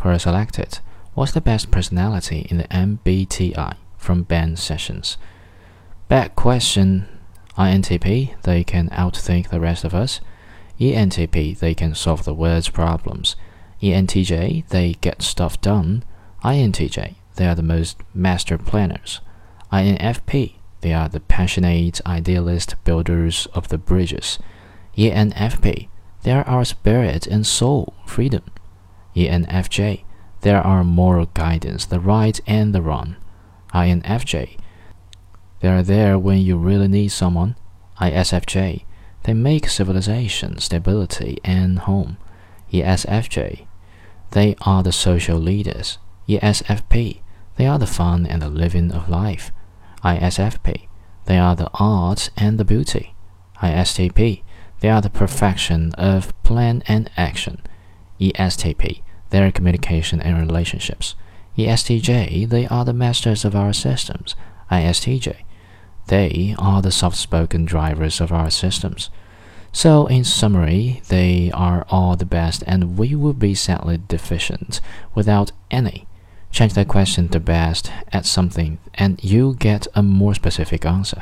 Quora selected. What's the best personality in the MBTI from Ben Sessions? Bad question. INTP, they can outthink the rest of us. ENTP, they can solve the world's problems. ENTJ, they get stuff done. INTJ, they are the most master planners. INFP, they are the passionate idealist builders of the bridges. ENFP, they are our spirit and soul, freedom. ENFJ, there are moral guidance, the right and the wrong. INFJ, they are there when you really need someone. ISFJ, they make civilization, stability, and home. ESFJ, they are the social leaders. ESFP, they are the fun and the living of life. ISFP, they are the art and the beauty. ISTP, they are the perfection of plan and action. ESTP, they are communication and relationships. ESTJ, they are the masters of our systems. ISTJ, they are the soft spoken drivers of our systems. So, in summary, they are all the best, and we would be sadly deficient without any. Change that question to best, add something, and you get a more specific answer.